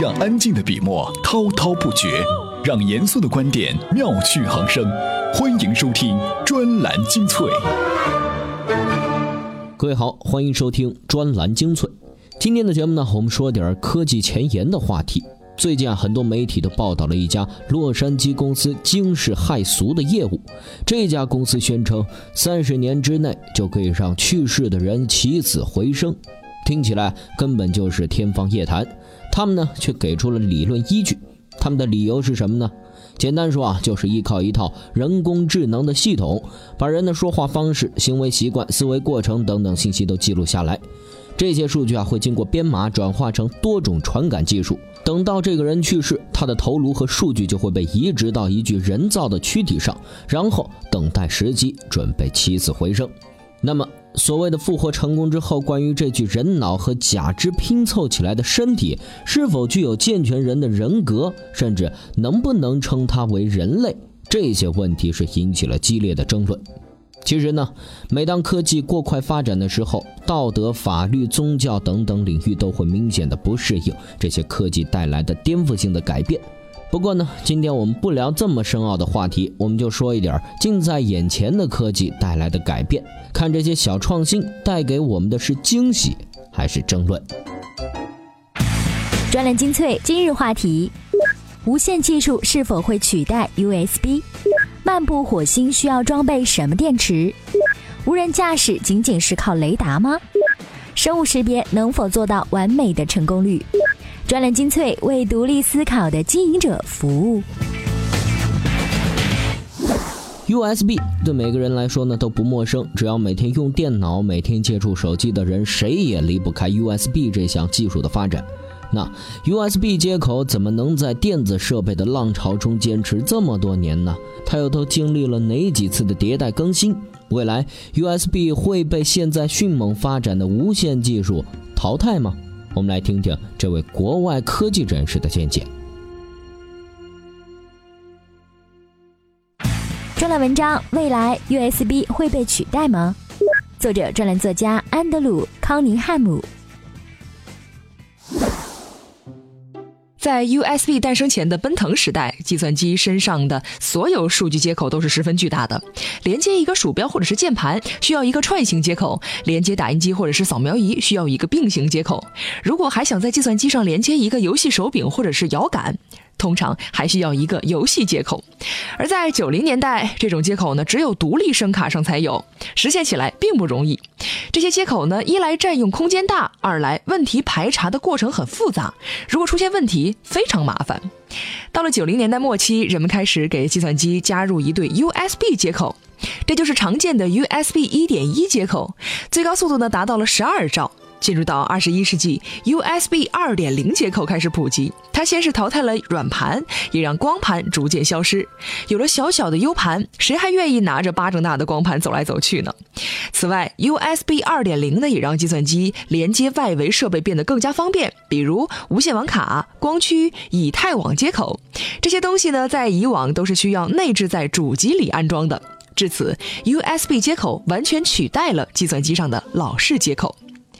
让安静的笔墨滔滔不绝，让严肃的观点妙趣横生。欢迎收听专栏精粹。各位好，欢迎收听专栏精粹。今天的节目呢，我们说点科技前沿的话题。最近啊，很多媒体都报道了一家洛杉矶公司惊世骇俗的业务。这家公司宣称，三十年之内就可以让去世的人起死回生，听起来根本就是天方夜谭。他们呢，却给出了理论依据。他们的理由是什么呢？简单说啊，就是依靠一套人工智能的系统，把人的说话方式、行为习惯、思维过程等等信息都记录下来。这些数据啊，会经过编码转化成多种传感技术。等到这个人去世，他的头颅和数据就会被移植到一具人造的躯体上，然后等待时机，准备起死回生。那么，所谓的复活成功之后，关于这具人脑和假肢拼凑起来的身体是否具有健全人的人格，甚至能不能称它为人类，这些问题是引起了激烈的争论。其实呢，每当科技过快发展的时候，道德、法律、宗教等等领域都会明显的不适应这些科技带来的颠覆性的改变。不过呢，今天我们不聊这么深奥的话题，我们就说一点近在眼前的科技带来的改变，看这些小创新带给我们的是惊喜还是争论。专栏精粹今日话题：无线技术是否会取代 USB？漫步火星需要装备什么电池？无人驾驶仅仅是靠雷达吗？生物识别能否做到完美的成功率？专栏精粹为独立思考的经营者服务。USB 对每个人来说呢都不陌生，只要每天用电脑、每天接触手机的人，谁也离不开 USB 这项技术的发展。那 USB 接口怎么能在电子设备的浪潮中坚持这么多年呢？它又都经历了哪几次的迭代更新？未来 USB 会被现在迅猛发展的无线技术淘汰吗？我们来听听这位国外科技人士的见解。专栏文章：未来 USB 会被取代吗？作者：专栏作家安德鲁·康尼汉姆。在 USB 诞生前的奔腾时代，计算机身上的所有数据接口都是十分巨大的。连接一个鼠标或者是键盘需要一个串行接口，连接打印机或者是扫描仪需要一个并行接口。如果还想在计算机上连接一个游戏手柄或者是摇杆。通常还需要一个游戏接口，而在九零年代，这种接口呢只有独立声卡上才有，实现起来并不容易。这些接口呢，一来占用空间大，二来问题排查的过程很复杂，如果出现问题非常麻烦。到了九零年代末期，人们开始给计算机加入一对 USB 接口，这就是常见的 USB 一点一接口，最高速度呢达到了十二兆。进入到二十一世纪，USB 二点零接口开始普及。它先是淘汰了软盘，也让光盘逐渐消失。有了小小的 U 盘，谁还愿意拿着巴掌大的光盘走来走去呢？此外，USB 二点零呢，也让计算机连接外围设备变得更加方便，比如无线网卡、光驱、以太网接口这些东西呢，在以往都是需要内置在主机里安装的。至此，USB 接口完全取代了计算机上的老式接口。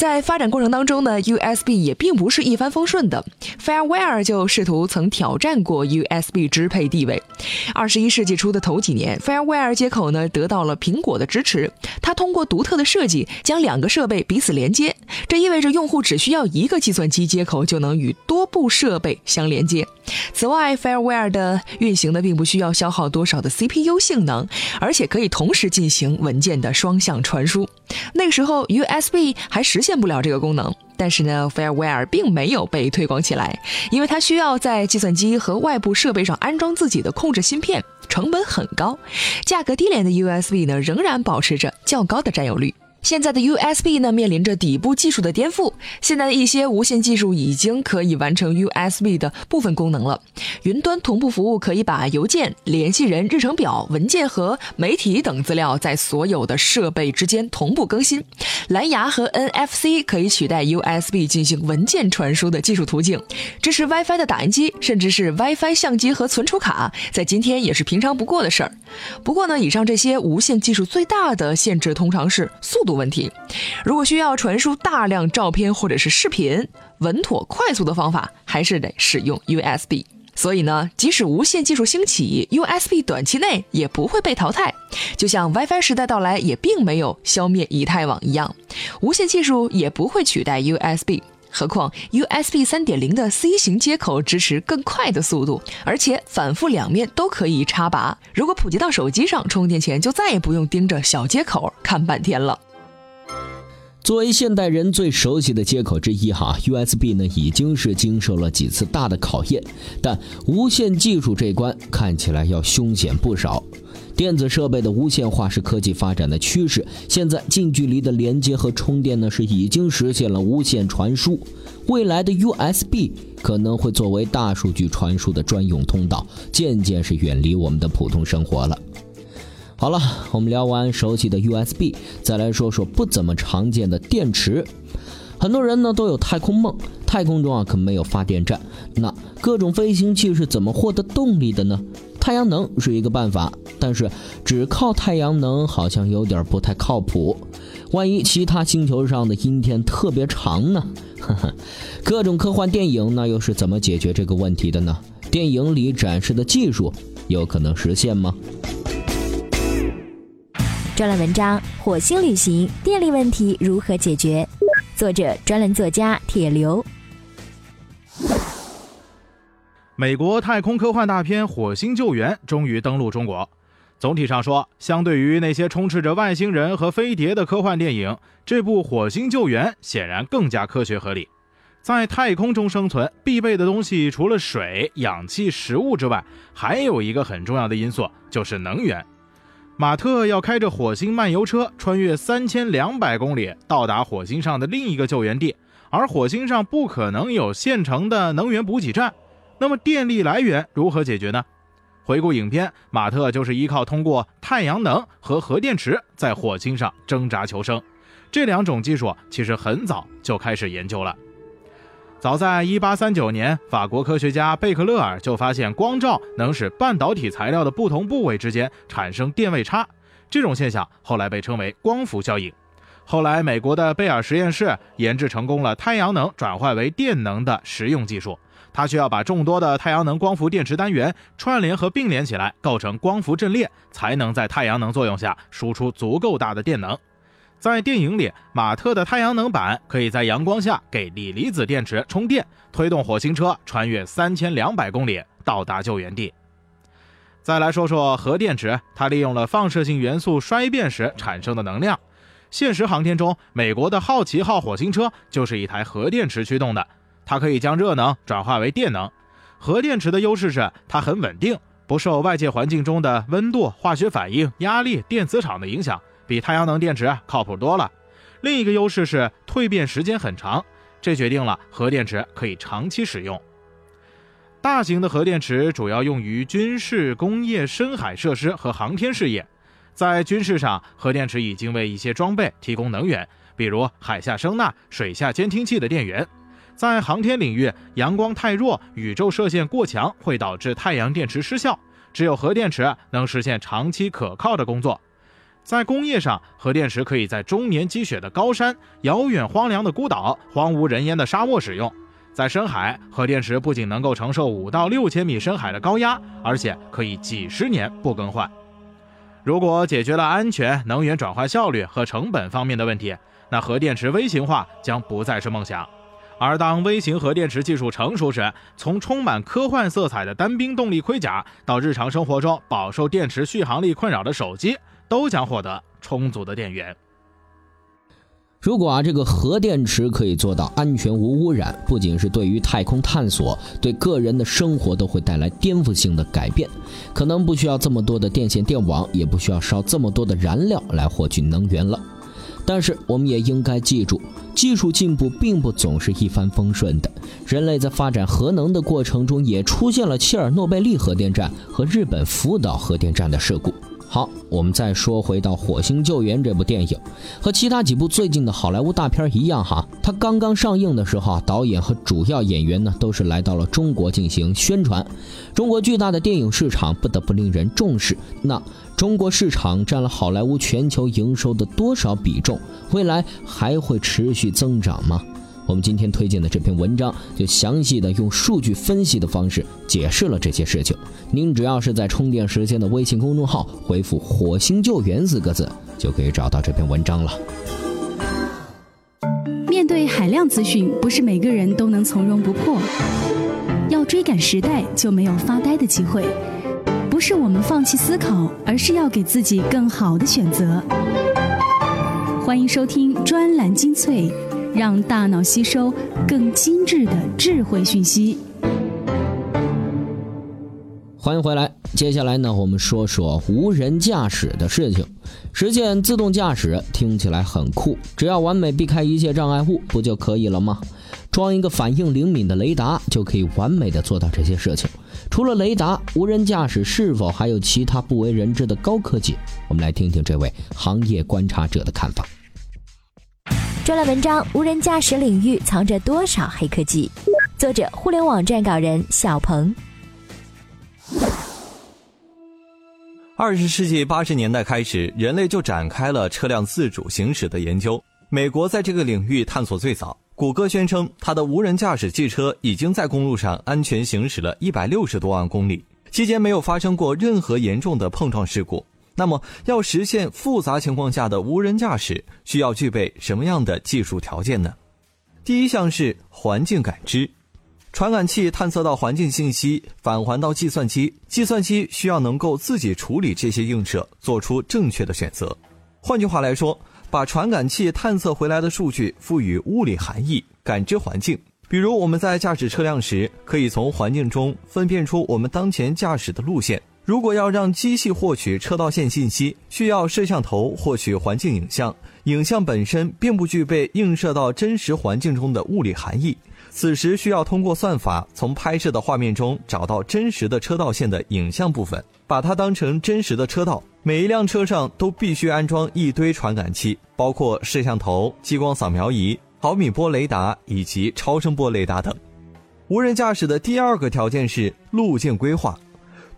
在发展过程当中呢，USB 也并不是一帆风顺的。FireWire 就试图曾挑战过 USB 支配地位。二十一世纪初的头几年，FireWire 接口呢得到了苹果的支持。它通过独特的设计，将两个设备彼此连接。这意味着用户只需要一个计算机接口就能与多部设备相连接。此外，FireWire 的运行呢并不需要消耗多少的 CPU 性能，而且可以同时进行文件的双向传输。那个时候，USB 还实现不了这个功能。但是呢，Fairware 并没有被推广起来，因为它需要在计算机和外部设备上安装自己的控制芯片，成本很高。价格低廉的 USB 呢，仍然保持着较高的占有率。现在的 USB 呢，面临着底部技术的颠覆。现在的一些无线技术已经可以完成 USB 的部分功能了。云端同步服务可以把邮件、联系人、日程表、文件和媒体等资料在所有的设备之间同步更新。蓝牙和 NFC 可以取代 USB 进行文件传输的技术途径。支持 WiFi 的打印机，甚至是 WiFi 相机和存储卡，在今天也是平常不过的事儿。不过呢，以上这些无线技术最大的限制通常是速度。度问题。如果需要传输大量照片或者是视频，稳妥快速的方法还是得使用 USB。所以呢，即使无线技术兴起，USB 短期内也不会被淘汰。就像 WiFi 时代到来也并没有消灭以太网一样，无线技术也不会取代 USB。何况 USB 三点零的 C 型接口支持更快的速度，而且反复两面都可以插拔。如果普及到手机上，充电前就再也不用盯着小接口看半天了。作为现代人最熟悉的接口之一，哈，USB 呢已经是经受了几次大的考验，但无线技术这关看起来要凶险不少。电子设备的无线化是科技发展的趋势，现在近距离的连接和充电呢是已经实现了无线传输，未来的 USB 可能会作为大数据传输的专用通道，渐渐是远离我们的普通生活了。好了，我们聊完熟悉的 USB，再来说说不怎么常见的电池。很多人呢都有太空梦，太空中啊可没有发电站，那各种飞行器是怎么获得动力的呢？太阳能是一个办法，但是只靠太阳能好像有点不太靠谱。万一其他星球上的阴天特别长呢？呵呵，各种科幻电影那又是怎么解决这个问题的呢？电影里展示的技术有可能实现吗？专栏文章：火星旅行电力问题如何解决？作者：专栏作家铁流。美国太空科幻大片《火星救援》终于登陆中国。总体上说，相对于那些充斥着外星人和飞碟的科幻电影，这部《火星救援》显然更加科学合理。在太空中生存，必备的东西除了水、氧气、食物之外，还有一个很重要的因素，就是能源。马特要开着火星漫游车穿越三千两百公里，到达火星上的另一个救援地，而火星上不可能有现成的能源补给站。那么电力来源如何解决呢？回顾影片，马特就是依靠通过太阳能和核电池在火星上挣扎求生。这两种技术其实很早就开始研究了。早在1839年，法国科学家贝克勒尔就发现光照能使半导体材料的不同部位之间产生电位差，这种现象后来被称为光伏效应。后来，美国的贝尔实验室研制成功了太阳能转换为电能的实用技术。它需要把众多的太阳能光伏电池单元串联和并联起来，构成光伏阵列，才能在太阳能作用下输出足够大的电能。在电影里，马特的太阳能板可以在阳光下给锂离子电池充电，推动火星车穿越三千两百公里到达救援地。再来说说核电池，它利用了放射性元素衰变时产生的能量。现实航天中，美国的好奇号火星车就是一台核电池驱动的。它可以将热能转化为电能。核电池的优势是它很稳定，不受外界环境中的温度、化学反应、压力、电磁场的影响，比太阳能电池靠谱多了。另一个优势是蜕变时间很长，这决定了核电池可以长期使用。大型的核电池主要用于军事、工业、深海设施和航天事业。在军事上，核电池已经为一些装备提供能源，比如海下声呐、水下监听器的电源。在航天领域，阳光太弱，宇宙射线过强，会导致太阳电池失效。只有核电池能实现长期可靠的工作。在工业上，核电池可以在终年积雪的高山、遥远荒凉的孤岛、荒无人烟的沙漠使用。在深海，核电池不仅能够承受五到六千米深海的高压，而且可以几十年不更换。如果解决了安全、能源转换效率和成本方面的问题，那核电池微型化将不再是梦想。而当微型核电池技术成熟时，从充满科幻色彩的单兵动力盔甲，到日常生活中饱受电池续航力困扰的手机，都将获得充足的电源。如果啊，这个核电池可以做到安全无污染，不仅是对于太空探索，对个人的生活都会带来颠覆性的改变。可能不需要这么多的电线电网，也不需要烧这么多的燃料来获取能源了。但是，我们也应该记住。技术进步并不总是一帆风顺的，人类在发展核能的过程中，也出现了切尔诺贝利核电站和日本福岛核电站的事故。好，我们再说回到《火星救援》这部电影，和其他几部最近的好莱坞大片一样哈，它刚刚上映的时候，导演和主要演员呢都是来到了中国进行宣传。中国巨大的电影市场不得不令人重视。那中国市场占了好莱坞全球营收的多少比重？未来还会持续增长吗？我们今天推荐的这篇文章就详细的用数据分析的方式解释了这些事情。您只要是在充电时间的微信公众号回复“火星救援”四个字，就可以找到这篇文章了。面对海量资讯，不是每个人都能从容不迫。要追赶时代，就没有发呆的机会。不是我们放弃思考，而是要给自己更好的选择。欢迎收听专栏精粹。让大脑吸收更精致的智慧讯息。欢迎回来，接下来呢，我们说说无人驾驶的事情。实现自动驾驶听起来很酷，只要完美避开一切障碍物，不就可以了吗？装一个反应灵敏的雷达，就可以完美的做到这些事情。除了雷达，无人驾驶是否还有其他不为人知的高科技？我们来听听这位行业观察者的看法。专栏文章：无人驾驶领域藏着多少黑科技？作者：互联网撰稿人小鹏。二十世纪八十年代开始，人类就展开了车辆自主行驶的研究。美国在这个领域探索最早。谷歌宣称，它的无人驾驶汽车已经在公路上安全行驶了一百六十多万公里，期间没有发生过任何严重的碰撞事故。那么，要实现复杂情况下的无人驾驶，需要具备什么样的技术条件呢？第一项是环境感知，传感器探测到环境信息，返还到计算机，计算机需要能够自己处理这些映射，做出正确的选择。换句话来说，把传感器探测回来的数据赋予物理含义，感知环境。比如，我们在驾驶车辆时，可以从环境中分辨出我们当前驾驶的路线。如果要让机器获取车道线信息，需要摄像头获取环境影像，影像本身并不具备映射到真实环境中的物理含义。此时需要通过算法从拍摄的画面中找到真实的车道线的影像部分，把它当成真实的车道。每一辆车上都必须安装一堆传感器，包括摄像头、激光扫描仪、毫米波雷达以及超声波雷达等。无人驾驶的第二个条件是路径规划。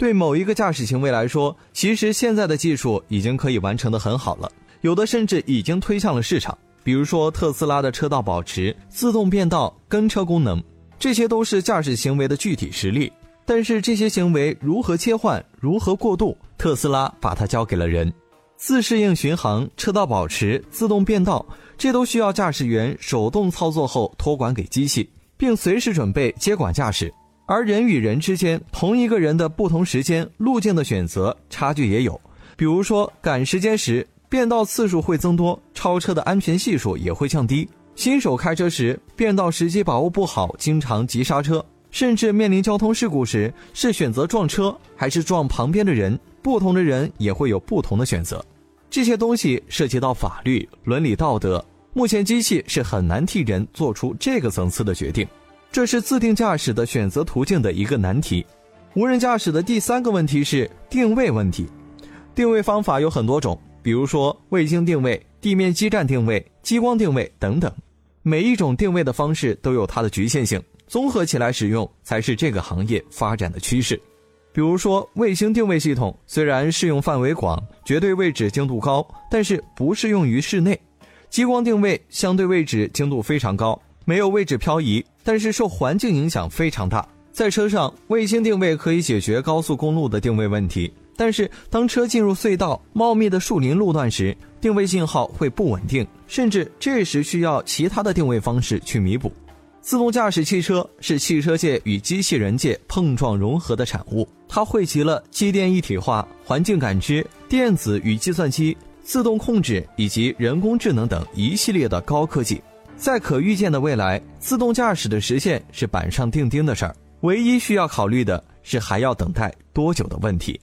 对某一个驾驶行为来说，其实现在的技术已经可以完成的很好了，有的甚至已经推向了市场。比如说特斯拉的车道保持、自动变道、跟车功能，这些都是驾驶行为的具体实例。但是这些行为如何切换、如何过渡，特斯拉把它交给了人。自适应巡航、车道保持、自动变道，这都需要驾驶员手动操作后托管给机器，并随时准备接管驾驶。而人与人之间，同一个人的不同时间路径的选择差距也有。比如说赶时间时，变道次数会增多，超车的安全系数也会降低。新手开车时，变道时机把握不好，经常急刹车，甚至面临交通事故时，是选择撞车还是撞旁边的人？不同的人也会有不同的选择。这些东西涉及到法律、伦理、道德，目前机器是很难替人做出这个层次的决定。这是自定驾驶的选择途径的一个难题。无人驾驶的第三个问题是定位问题。定位方法有很多种，比如说卫星定位、地面基站定位、激光定位等等。每一种定位的方式都有它的局限性，综合起来使用才是这个行业发展的趋势。比如说卫星定位系统虽然适用范围广、绝对位置精度高，但是不适用于室内。激光定位相对位置精度非常高。没有位置漂移，但是受环境影响非常大。在车上，卫星定位可以解决高速公路的定位问题，但是当车进入隧道、茂密的树林路段时，定位信号会不稳定，甚至这时需要其他的定位方式去弥补。自动驾驶汽车是汽车界与机器人界碰撞融合的产物，它汇集了机电一体化、环境感知、电子与计算机、自动控制以及人工智能等一系列的高科技。在可预见的未来，自动驾驶的实现是板上钉钉的事儿。唯一需要考虑的是还要等待多久的问题。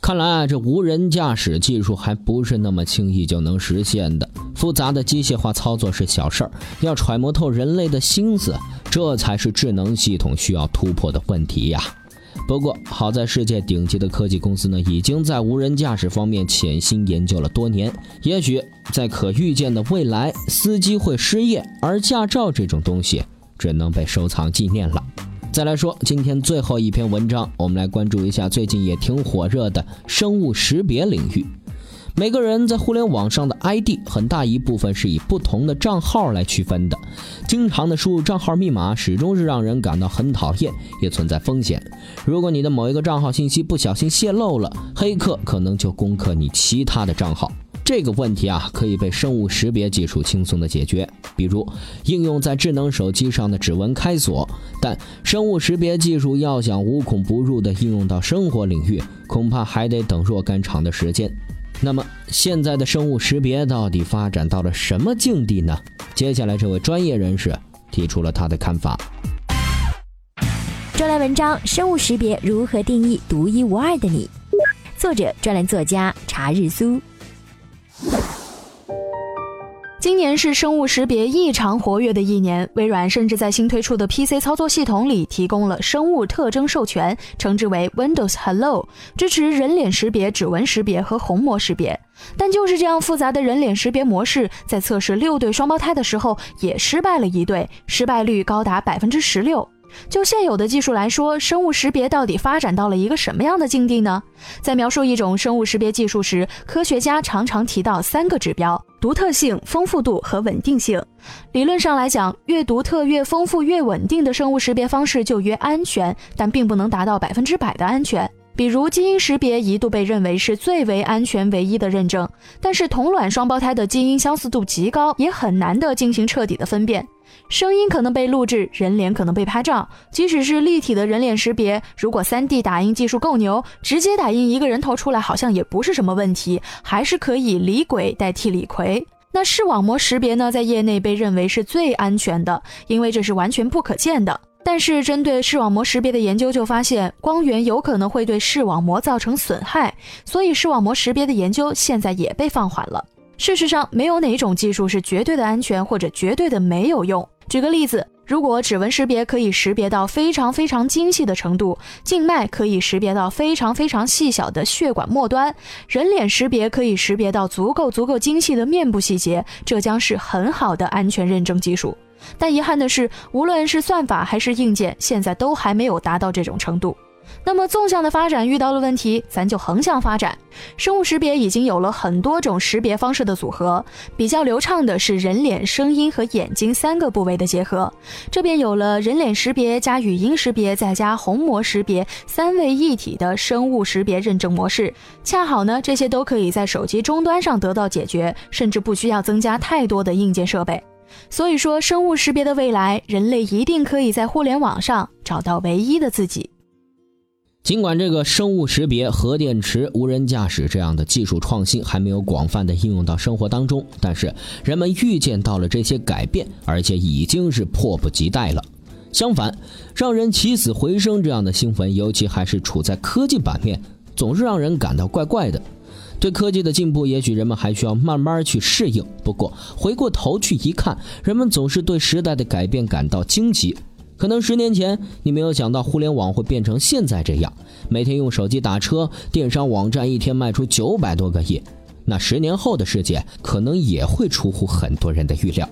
看来啊，这无人驾驶技术还不是那么轻易就能实现的。复杂的机械化操作是小事儿，要揣摩透人类的心思，这才是智能系统需要突破的问题呀。不过好在世界顶级的科技公司呢，已经在无人驾驶方面潜心研究了多年。也许在可预见的未来，司机会失业，而驾照这种东西只能被收藏纪念了。再来说今天最后一篇文章，我们来关注一下最近也挺火热的生物识别领域。每个人在互联网上的 ID 很大一部分是以不同的账号来区分的，经常的输入账号密码始终是让人感到很讨厌，也存在风险。如果你的某一个账号信息不小心泄露了，黑客可能就攻克你其他的账号。这个问题啊，可以被生物识别技术轻松的解决，比如应用在智能手机上的指纹开锁。但生物识别技术要想无孔不入的应用到生活领域，恐怕还得等若干长的时间。那么，现在的生物识别到底发展到了什么境地呢？接下来，这位专业人士提出了他的看法。专栏文章：生物识别如何定义独一无二的你？作者：专栏作家查日苏。今年是生物识别异常活跃的一年，微软甚至在新推出的 PC 操作系统里提供了生物特征授权，称之为 Windows Hello，支持人脸识别、指纹识别和虹膜识别。但就是这样复杂的人脸识别模式，在测试六对双胞胎的时候也失败了一对，失败率高达百分之十六。就现有的技术来说，生物识别到底发展到了一个什么样的境地呢？在描述一种生物识别技术时，科学家常常提到三个指标。独特性、丰富度和稳定性。理论上来讲，越独特、越丰富、越稳定的生物识别方式就越安全，但并不能达到百分之百的安全。比如，基因识别一度被认为是最为安全、唯一的认证，但是同卵双胞胎的基因相似度极高，也很难的进行彻底的分辨。声音可能被录制，人脸可能被拍照。即使是立体的人脸识别，如果 3D 打印技术够牛，直接打印一个人头出来，好像也不是什么问题，还是可以李鬼代替李逵。那视网膜识别呢，在业内被认为是最安全的，因为这是完全不可见的。但是，针对视网膜识别的研究就发现，光源有可能会对视网膜造成损害，所以视网膜识别的研究现在也被放缓了。事实上，没有哪种技术是绝对的安全或者绝对的没有用。举个例子，如果指纹识别可以识别到非常非常精细的程度，静脉可以识别到非常非常细小的血管末端，人脸识别可以识别到足够足够精细的面部细节，这将是很好的安全认证技术。但遗憾的是，无论是算法还是硬件，现在都还没有达到这种程度。那么纵向的发展遇到了问题，咱就横向发展。生物识别已经有了很多种识别方式的组合，比较流畅的是人脸、声音和眼睛三个部位的结合。这便有了人脸识别加语音识别再加虹膜识别三位一体的生物识别认证模式。恰好呢，这些都可以在手机终端上得到解决，甚至不需要增加太多的硬件设备。所以说，生物识别的未来，人类一定可以在互联网上找到唯一的自己。尽管这个生物识别、核电池、无人驾驶这样的技术创新还没有广泛的应用到生活当中，但是人们预见到了这些改变，而且已经是迫不及待了。相反，让人起死回生这样的新闻，尤其还是处在科技版面，总是让人感到怪怪的。对科技的进步，也许人们还需要慢慢去适应。不过回过头去一看，人们总是对时代的改变感到惊奇。可能十年前你没有想到互联网会变成现在这样，每天用手机打车，电商网站一天卖出九百多个亿。那十年后的世界可能也会出乎很多人的预料。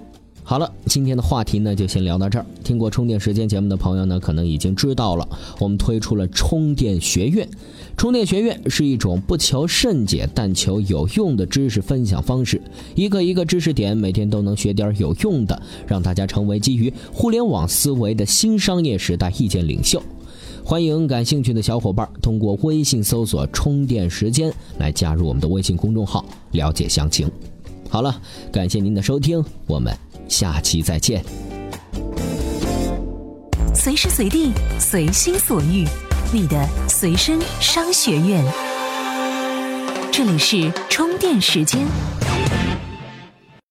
好了，今天的话题呢就先聊到这儿。听过充电时间节目的朋友呢，可能已经知道了，我们推出了充电学院。充电学院是一种不求甚解，但求有用的知识分享方式。一个一个知识点，每天都能学点有用的，让大家成为基于互联网思维的新商业时代意见领袖。欢迎感兴趣的小伙伴通过微信搜索“充电时间”来加入我们的微信公众号，了解详情。好了，感谢您的收听，我们。下期再见。随时随地，随心所欲，你的随身商学院。这里是充电时间。